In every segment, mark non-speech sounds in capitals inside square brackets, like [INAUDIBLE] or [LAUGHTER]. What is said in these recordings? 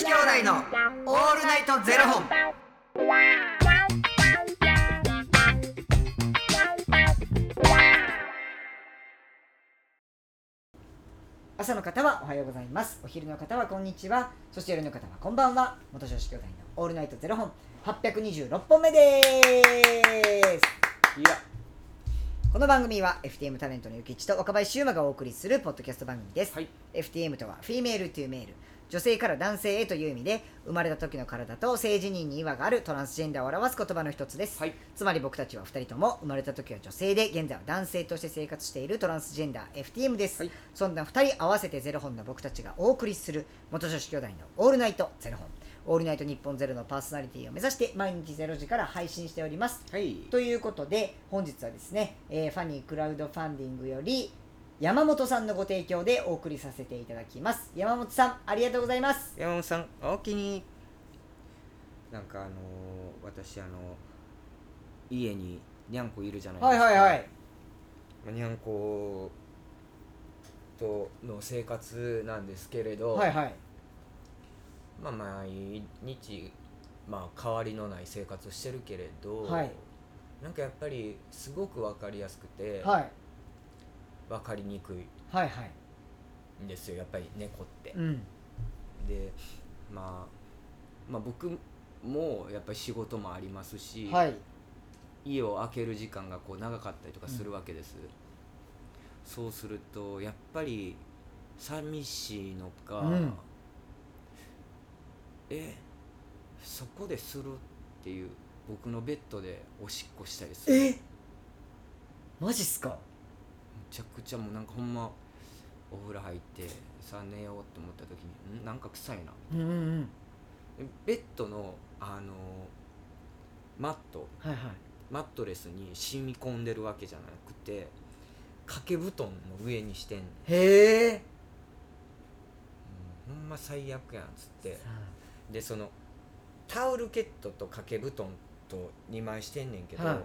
子兄弟のオールナイトゼロ本。朝の方はおはようございます。お昼の方はこんにちは。そして夜の方はこんばんは。元女子兄弟のオールナイトゼロ本。826本目です。いや、この番組は FTM タレントのゆきちと若林修馬がお送りするポッドキャスト番組です、はい。FTM とは Female to Male 女性から男性へという意味で生まれた時の体と性自認に違和があるトランスジェンダーを表す言葉の一つです、はい。つまり僕たちは2人とも生まれた時は女性で現在は男性として生活しているトランスジェンダー FTM です、はい。そんな2人合わせてゼロ本の僕たちがお送りする元女子兄弟のオールナイトゼロ本。オールナイトニッポンゼロのパーソナリティを目指して毎日ゼロ時から配信しております。はい。ということで本日はですね、えーファニークラウドファンディングより山本さんのご提供でお送りさせていただきます。山本さんありがとうございます。山本さんおおきに。なんかあのー私あの家ににゃんこいるじゃないですか。はいはいはい。まあにゃんことの生活なんですけれど、はいはい。まあ毎日まあ変わりのない生活をしてるけれど、はい。なんかやっぱりすごく分かりやすくて、はい分かりにくいはいはい。んですよやっぱり猫って。うん。で、まあ、まあ僕もやっぱり仕事もありますし、はい。家を開ける時間がこう長かったりとかするわけです、そうするとやっぱり寂しいのか、うん。えそこでするっていう僕のベッドでおしっこしたりする。めえマジっすか？ちゃくちゃもうなんかほんまお風呂入ってさあ寝ようって思った時にん？なんか臭いな。うんうんうん。ベッドのあのマット。はいはい。マットレスに染み込んでるわけじゃなくて掛け布団の上にしてんのへえ。ほんま最悪やんっつって。でそのタオルケットと掛け布団と2枚してんねんけど、はい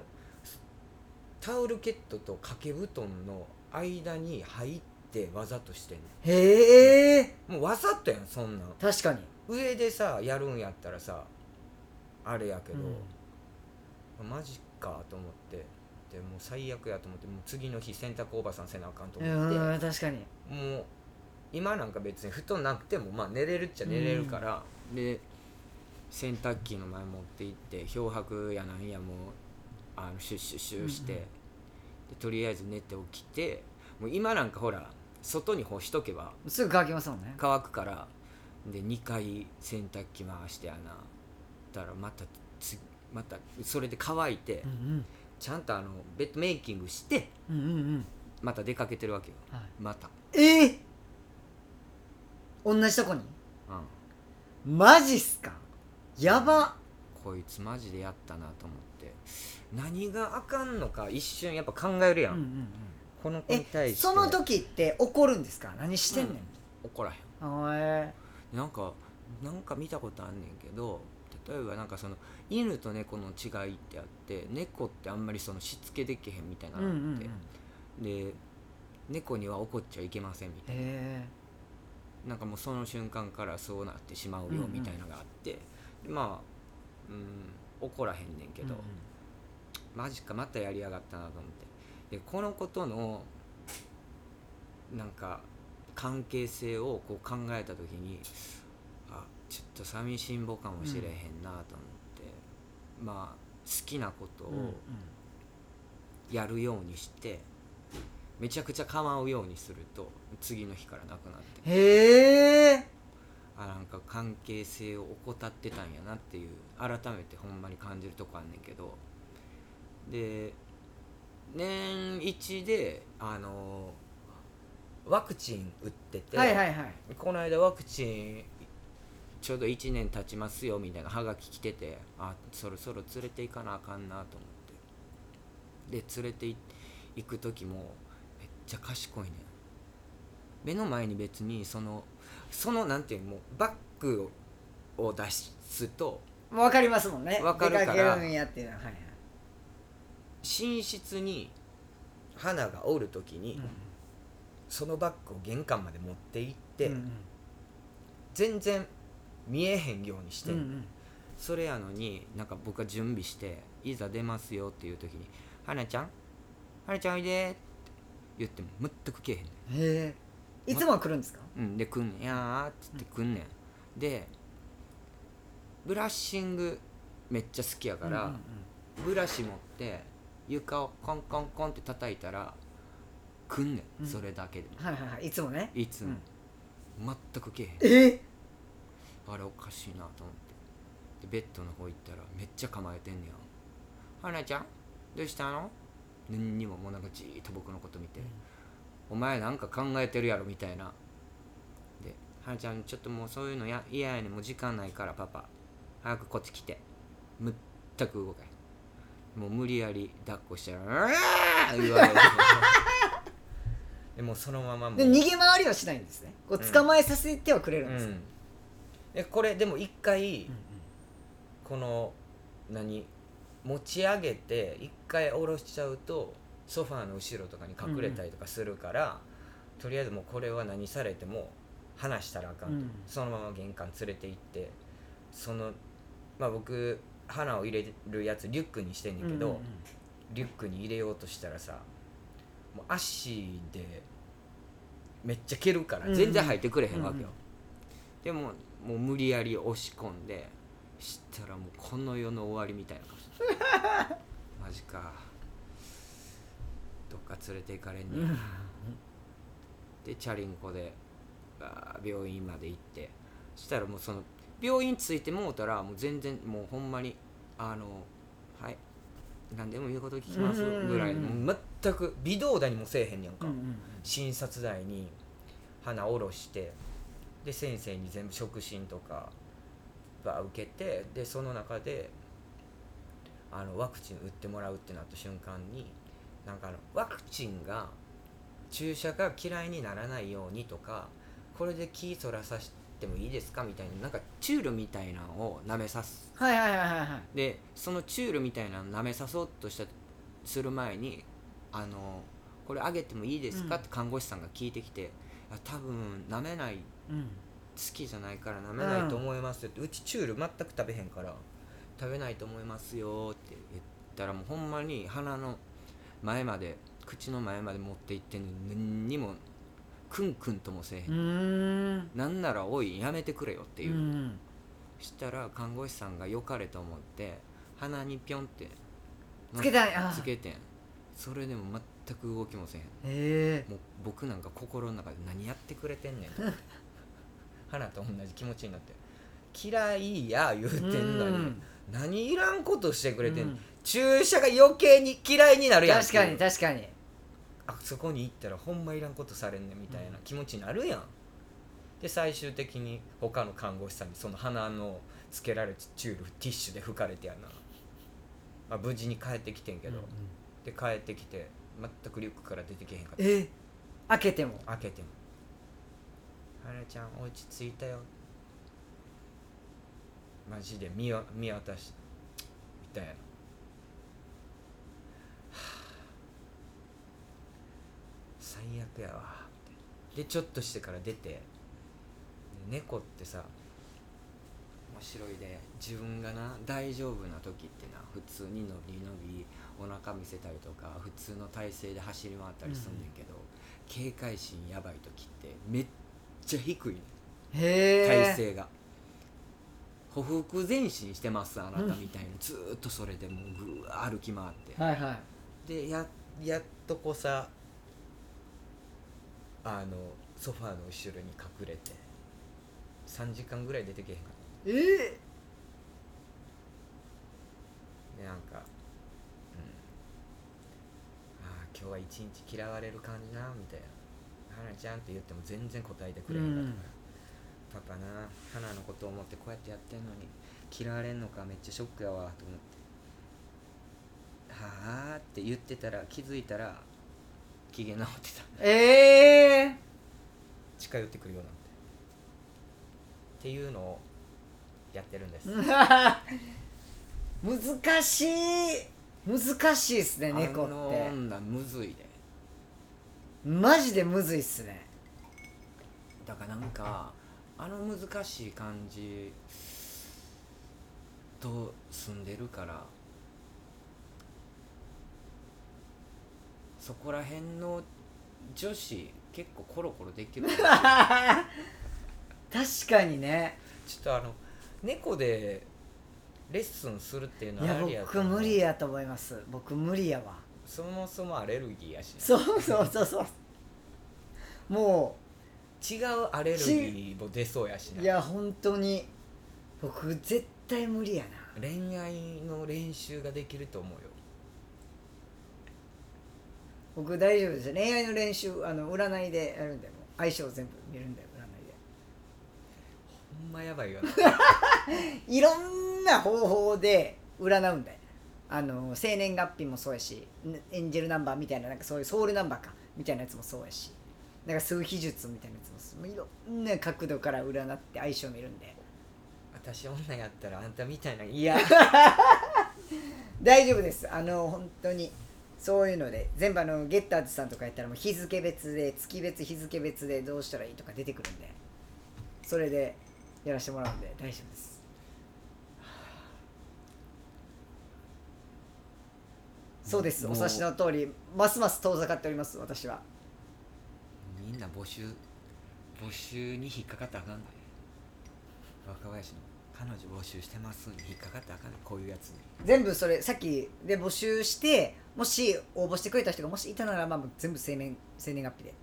タオルケットと掛け布団の間に入ってわざとしてんねへえ。んもうわざとやんそんなん。確かに。上でさやるんやったらさあれやけど、マジかと思って。でもう最悪やと思ってもう次の日洗濯おばさんせなあかんとう思って、ん確かに。もう今なんか別に布団なくてもまあ寝れるっちゃ寝れるから、で洗濯機の前持って行って漂白やなんやもうあのシュッシュッシュッして、とりあえず寝て起きてもう今なんかほら外に干しとけばすぐ乾きますもんね。乾くからで2回洗濯機回してやなだからまたつまたそれで乾いて、うんちゃんとあのベッドメイキングしてうんうんうん。うんまた出かけてるわけよ。はい。また、え？え同じとこに？うん、マジっすか。やば。こいつマジでやったなと思って何があかんのか一瞬やっぱ考えるやん、うんうんうん。この子にえ対して。その時って怒るんですか？何してんねん、怒らへあえんなんかなんか見たことあんねんけど例えばなんかその犬と猫の違いってあって猫ってあんまりそのしつけできへんみたいなうんうんうん。のがあって、で猫には怒っちゃいけませんみたいな。へなんかもうその瞬間からそうなってしまううんうんよみたいなのがあって、でまあ、うん、怒らへんねんけえど、マジかまたやりやがったなと思って。でこのことのなんか関係性をこう考えた時にあちょっと寂しんぼかもしれへんなと思って、まあ好きなことうんうん。をやるようにして、めちゃくちゃ構うようにすると次の日からなくなって。へえ。あなんか関係性を怠ってたんやなっていう改めてほんまに感じるとこあんねんけどで年一であのワクチン打ってて、はいはいはい。この間ワクチンちょうど1年経ちますよみたいなハガキ来ててあそろそろ連れて行かなあかんなと思って。で連れてい行く時もめっちゃ賢いねん。目の前に別にそのそのなんていうのもうバッグを出すと分かりますもんね。わかるから出かけるんやっていうのははいはい寝室に花がおる時に、そのバッグを玄関まで持って行って、うんうん。全然見えへんようにしてそれやのになんか僕が準備していざ出ますよっていう時に「花ちゃん？花ちゃんおいで」って言っても全く来えへんねへえ。いつもは来るんですか？ん、うん、で来んねん「いやー」っつって来んねん、でブラッシングめっちゃ好きやから、うんうん。ブラシ持って床をコンコンコンって叩いたら来んねん、うん。それだけでうんはいはいはい。いつもね。いつも、全く来えへん。え？あれおかしいなと思って。でベッドの方行ったらめっちゃ構えてんねやん「花ちゃんどうしたの?」何にももうなんかじーっと僕のこと見て「お前なんか考えてるやろ」みたいな。で「花ちゃんちょっともうそういうのや嫌やねん。もう時間ないからパパ。早くこっち来て」全く動かへんもう無理やり抱っこしたら「うわー!」言われる。[LAUGHS] でもうそのままもうで逃げ回りはしないんですね。こううん捕まえさせてはくれるんですね。うん。でこれでも一回、うんこの何持ち上げて一回下ろしちゃうとソファーの後ろとかに隠れたりとかするから、とりあえずもうこれは何されても話したらあかんと、うん。そのまま玄関連れて行ってそのまあ僕花を入れるやつリュックにしてんねんけど、うんうんうん。リュックに入れようとしたらさもう足でめっちゃ蹴るから全然入ってくれへんわけよ、でももう無理やり押し込んでしたらもうこの世の終わりみたいな顔して [LAUGHS] マジか。どっか連れて行かれんねや、でチャリンコで病院まで行ってしたらもうその病院着いてもうたらもう全然もうほんまにあのはい何でも言うこと聞きますぐらいでう全く微動だにもせえへんねやんか、診察台に鼻下ろしてで先生に全部触診とかば受けてでその中であのワクチン打ってもらうってなった瞬間になんかあのワクチンが注射が嫌いにならないようにとかこれで気そらさせてもいいですかみたいななんかチュールみたいなのを舐めさす。はいはいはいはいはい。でそのチュールみたいなの舐めさそうとしたする前にあのこれあげてもいいですか、うん。って看護師さんが聞いてきて「あ多分舐めないうん。好きじゃないから舐めないと思いますよ」って、うちチュール全く食べへんから「食べないと思いますよ」って言ったらもうほんまに鼻の前まで口の前まで持って行ってんのに何にもクンクンともせえへん、なんなら「おいやめてくれよ」っていう、うん。したら看護師さんが良かれと思って鼻にピョンってつけたいあつけてん。それでも全く動きもせへん。へえ。もう僕なんか心の中で何やってくれてんねんと。[LAUGHS] 花と同じ気持ちになって嫌いや言うてんのにうん何いらんことしてくれてんん。注射が余計に嫌いになるやん確かに確かにあそこに行ったらほんまいらんことされんねんみたいな気持ちになるやん。で最終的に他の看護師さんにその鼻のつけられたチュールティッシュで拭かれてやな、まあ、無事に帰ってきてんけど、で帰ってきて全くリュックから出てけへんかった。え？開けても？開けても「花ちゃん落ち着いたよ」マジで見わ見渡しみたいなはあ最悪やわでちょっとしてから出てで猫ってさ面白いで自分がな大丈夫な時ってな普通に伸び伸びお腹見せたりとか普通の体勢で走り回ったりすんねんけど、警戒心やばい時ってめっちゃ低いねん。へえ体勢が。歩腹前進してますあなたみたいにずーっとそれでもうぐわー歩き回って。はいはい。でややっとこさあのソファーの後ろに隠れて3時間ぐらい出てけへんかっええたでなんかうん。ああ今日は一日嫌われる感じなみたいな「花ちゃん」って言っても全然答えてくれへんかったから、パパな花のことを思ってこうやってやってんのに嫌われんのかめっちゃショックやわと思ってはあ？って言ってたら気づいたら機嫌直ってた。ええ近寄ってくるようになって。っていうのをやってるんです。[LAUGHS] 難しい。難しいっすね猫あのって。女むずいでマジでむずいっすね。だからなんかあの難しい感じと住んでるからそこら辺の女子結構コロコロできる。ちょ確かにね。っとあの猫でレッスンするっていうのいやはありやと僕思う。無理やと思います。僕無理やわ。そもそもアレルギーやしそうそうそうそう。も違うアレルギーも出そうやしうな。いや本当に。僕絶対無理やな。恋愛の練習ができると思うよ僕大丈夫です恋愛の練習あの占いでやるんで相性全部見るんだよ占いで。ほんまやばいよな。[LAUGHS] いろんな方法で占うんだよ。あの生年月日もそうやしエンジェルナンバーみたいななんかそういうソウルナンバーかみたいなやつもそうやしなんか数秘術みたいなやつもいろんな角度から占って相性見るんで私女やったらあんたみたいないや。[LAUGHS] 大丈夫です。あの本当にそういうので全部あのゲッターズさんとかやったらもう日付別で月別日付別でどうしたらいいとか出てくるんでそれでやらせてもらうんで大丈夫です。そうです。お察しの通りますます遠ざかっております私は。みんな募集募集に引っかかったらあかんで若林の。彼女募集してます。に引っかかったらあかんでこういうやつに。全部それさっきで募集してもし応募してくれた人がもしいたならまあ全部生年生年月日で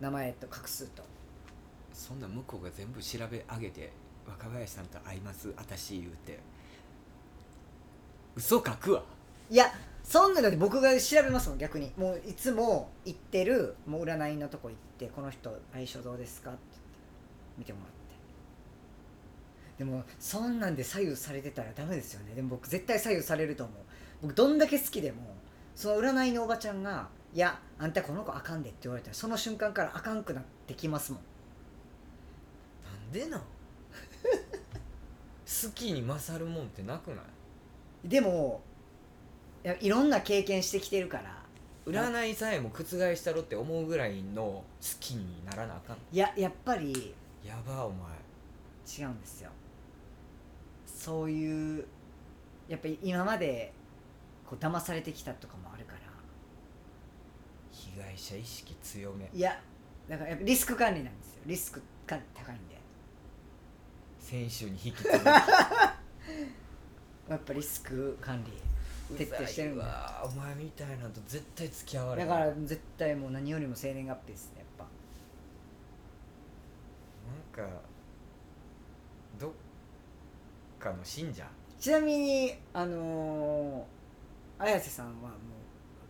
名前と画数と。そんな向こうが全部調べ上げて若林さんと会います私言うて。嘘書くわ。いやそんなだって僕が調べますもん逆に。もういつも行ってるもう占いのとこ行ってこの人相性どうですかって見てもらってでもそんなんで左右されてたらダメですよね。でも僕絶対左右されると思う。僕どんだけ好きでもその占いのおばちゃんが「いやあんたこの子あかんで」って言われたらその瞬間からあかんくなってきますもん。なんでなん？[LAUGHS] 好きに勝るもんってなくない？でもいやいろんな経験してきてるから。占いさえも覆したろって思うぐらいの好きにならなあかんいややっぱりやばお前。違うんですよそういうやっぱり今までこう騙されてきたとかもあるから。被害者意識強め。いやだからやっぱリスク管理なんですよ。リスク管理高いんで。先週に引き継ぐ [LAUGHS] やっぱリスク管理徹底してるわお前みたいなんと絶対付き合われだから絶対もう何よりも生年月日ですねやっぱ。なんかかの信者。ちなみにあのー、綾瀬さんはも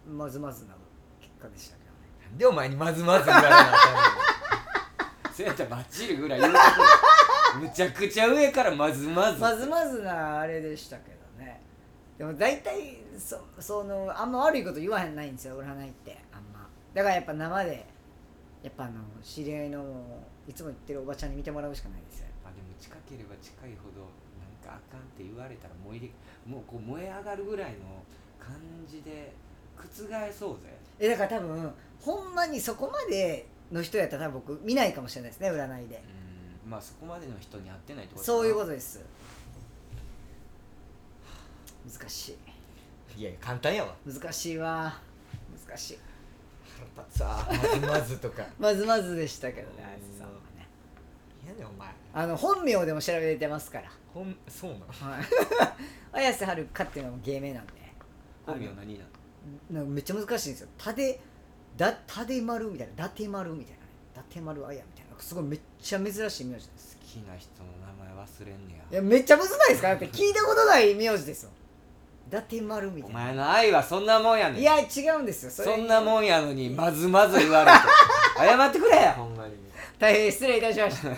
うまずまずな結果でしたけどね。なんでお前にまずまず言われなあかんの？そうやったらバッチリぐらい言うとむちゃくちゃ上からまずまず。まずまずなあれでしたけどね。でも大体そそのあんま悪いこと言わへんないんですよ占いって。あんま。だからやっぱ生でやっぱあの知り合いのいつも言ってるおばちゃんに見てもらうしかないですよあでも近ければ近いほどあかんって言われたら燃えりもうこう燃え上がるぐらいの感じで覆そうぜ。えだから多分ほんまにそこまでの人やったら多分僕見ないかもしれないですね占いで。うんまあそこまでの人に会ってないってことそういうこととです。難しい。いやいや簡単やわ。難しいわ。難しい。腹立つわ。まずまずとか。[LAUGHS] まずまずでしたけどねうん綾瀬さんはねいやねんお前。あの本名でも調べてますから。ほんそうなの？はい。[LAUGHS] 綾瀬はるかっていうのも芸名なんで。本名何なのなんかめっちゃ難しいんですよ「たで」だ「たで丸」みたいな「だて丸」みたいなね「だて丸あや」みたいな。すごいめっちゃ珍しい名字です。好きな人の名前忘れんねいやめっちゃむずないですか？だって聞いたことない名字ですよ。伊達丸みたいな。お前の愛はそんなもんやねん。いや違うんですよ。そんなもんやのにまずまず言われて。[LAUGHS] 謝ってくれ。ほんまに大変失礼いたしました。[LAUGHS]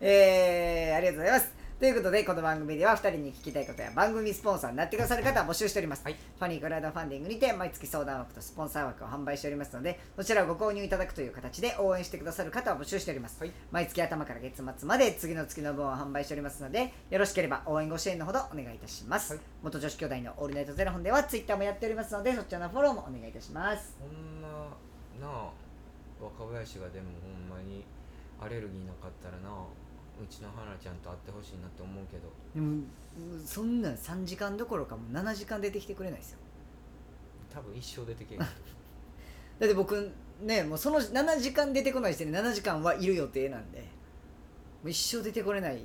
えー、ありがとうございます。ということでこの番組では2人に聞きたいことや番組スポンサーになってくださる方を募集しております、はい。ファニークラウドファンディングにて毎月相談枠とスポンサー枠を販売しておりますのでそちらをご購入いただくという形で応援してくださる方を募集しております、はい。毎月頭から月末まで次の月の分を販売しておりますのでよろしければ応援ご支援のほどお願いいたします、はい。元女子兄弟のオールナイトゼロ本ではツイッターもやっておりますのでそちらのフォローもお願いいたします。ほんまなあ若林がでもほんまにアレルギーなかったらなうちの花ちゃんと会ってほしいなって思うけど。でもうんそんなん3時間どころかもう7時間出てきてくれないですよ。多分一生出てけえへん [LAUGHS] だって僕ねもうその7時間出てこない時点で7時間はいる予定なんでもう一生出てこれないっ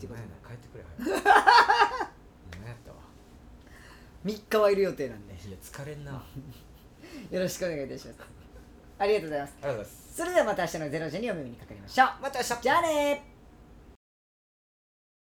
てこと。な帰ってくれ早く。[LAUGHS] 何やったわ。3日はいる予定なんで。いや疲れんな。あ [LAUGHS] よろしくお願いいたしますありがとうございます。りがとうございます。それではまた明日の0時にお耳にかかりましょう。また明日。じゃあねー